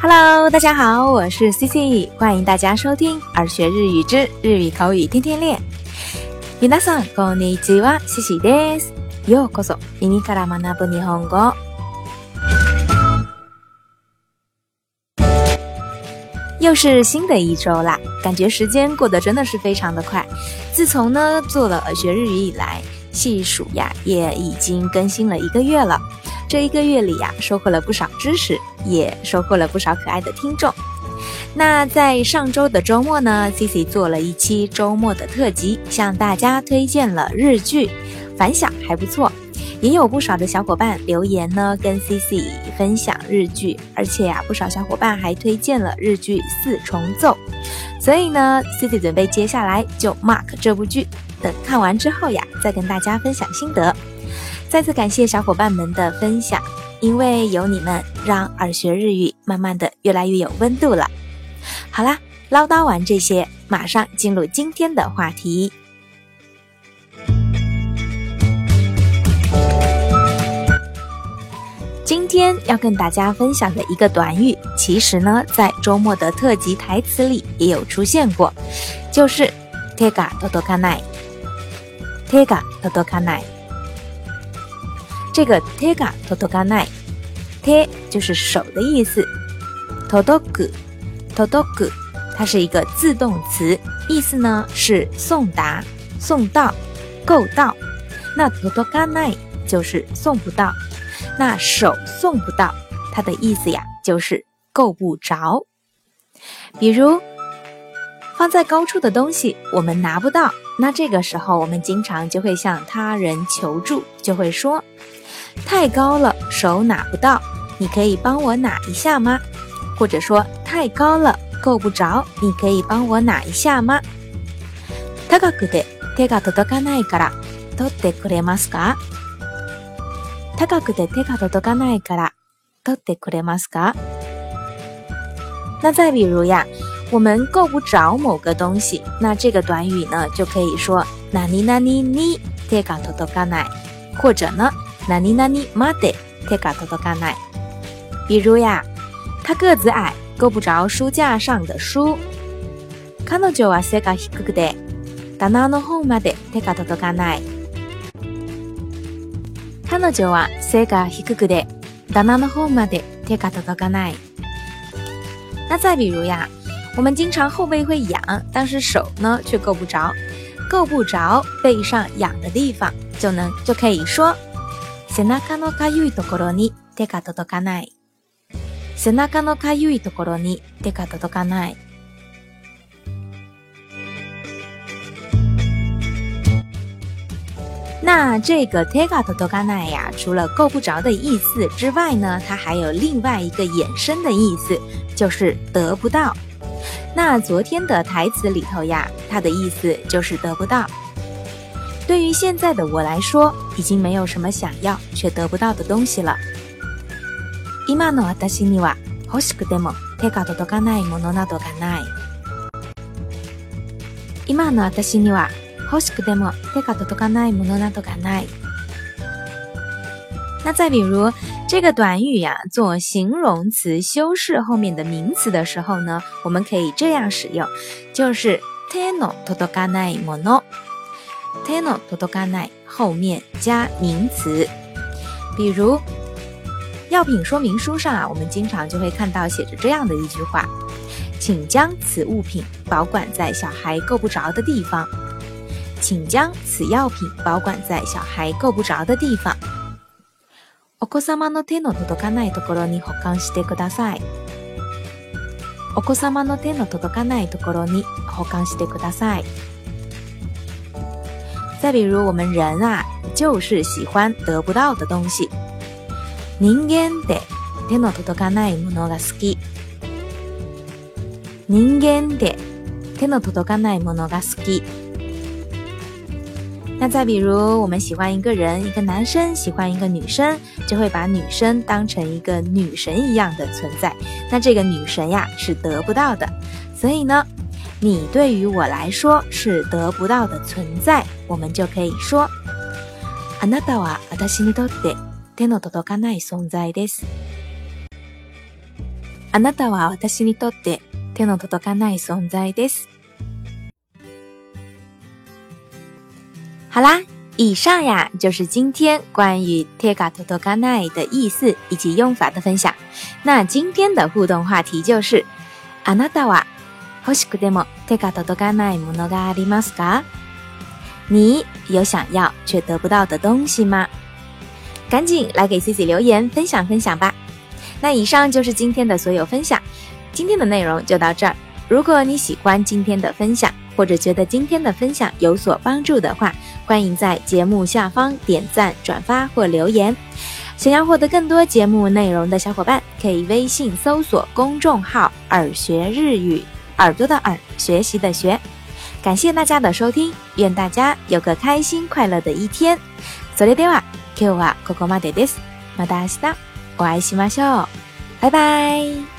Hello，大家好，我是 CC，欢迎大家收听耳学日语之日语口语天天练。皆さんこんにちは、CC です。ようこそ耳から学ぶ日本語。又是新的一周啦，感觉时间过得真的是非常的快。自从呢做了耳学日语以来，细数呀，也已经更新了一个月了。这一个月里呀，收获了不少知识， 也收获了不少可爱的听众。那在上周的周末呢，Cici 做了一期周末的特辑，向大家推荐了日剧，反响还不错，也有不少的小伙伴留言呢，跟 Cici 分享日剧，而且呀，不少小伙伴还推荐了日剧《四重奏》。所以呢，Cici 准备接下来就 mark 这部剧，等看完之后呀，再跟大家分享心得。再次感谢小伙伴们的分享，因为有你们，让耳学日语慢慢的越来越有温度了。好啦，唠叨完这些，马上进入今天的话题。今天要跟大家分享的一个短语，其实呢，在周末的特辑台词里也有出现过，就是 “tega todokanai”。tega todokanai。这个 tega toto ga nae，te 就是手的意思 t o t o g t o t o g 它是一个自动词，意思呢是送达、送到、够到。那 t o t o g a n a i 就是送不到，那手送不到，它的意思呀就是够不着。比如放在高处的东西，我们拿不到，那这个时候我们经常就会向他人求助，就会说。太高了，手拿不到，你可以帮我拿一下吗？或者说太高了，够不着，你可以帮我拿一下吗？高くて手が届かないから取ってくれますか？高くて手が届かないから取ってくれますか？那再比如呀，我们够不着某个东西，那这个短语呢就可以说何々に手が届かない，或者呢。 哪里哪里まで手が届かない。比如呀，他个子矮，够不着书架上的书。彼女は背が低くて棚の方まで手が届かない。彼女は背が低くて棚の方まで手が届かない。那再比如呀，我们经常后背会痒，但是手呢却够不着，够不着背上痒的地方，就能就可以说。 背中のかゆいところに手が届かない。背中のかゆいところに手が届かない。那这个 “tega todokanai” 呀，除了够不着的意思之外呢，它还有另外一个衍生的意思，就是得不到。那昨天的台词里头呀，它的意思就是得不到。 对于现在的我来说，已经没有什么想要却得不到的东西了。今の私には欲しくても手が届かないものなどがない。今の私には欲しくても手が届かないものなどがない。那再比如这个短语呀，做形容词修饰后面的名词的时候呢，我们可以这样使用，就是手の届かないもの。 手の届かない后面加名词，比如药品说明书上啊，我们经常就会看到写着这样的一句话：“请将此物品保管在小孩够不着的地方。”请将此药品保管在小孩够不着的地方。お子様の手の届かないところに保管してください。お子様の手の届かないところに保管してください。 再比如，我们人啊，就是喜欢得不到的东西。人間で手の届かないものが好き。人間で手の届かないものが好き。那再比如，我们喜欢一个人，一个男生喜欢一个女生，就会把女生当成一个女神一样的存在。那这个女神呀，是得不到的。所以呢。 你对于我来说是得不到的存在，我们就可以说，あなたは私にとって手の届かない存在です。 あなたは私にとって手の届かない存在です。好啦，以上呀就是今天关于 “tega todokanai” 的意思以及用法的分享。那今天的互动话题就是：あなたは 欲しくても手が届かないものがありますか？你有想要却得不到的东西吗？赶紧来给 C C 留言分享分享吧。那以上就是今天的所有分享，今天的内容就到这儿。如果你喜欢今天的分享，或者觉得今天的分享有所帮助的话，欢迎在节目下方点赞、转发或留言。想要获得更多节目内容的小伙伴，可以微信搜索公众号“耳学日语”， 耳朵的耳，学习的学。感谢大家的收听，愿大家有个开心快乐的一天。それでは今日はここまでです。また明日お会いしましょう。拜拜。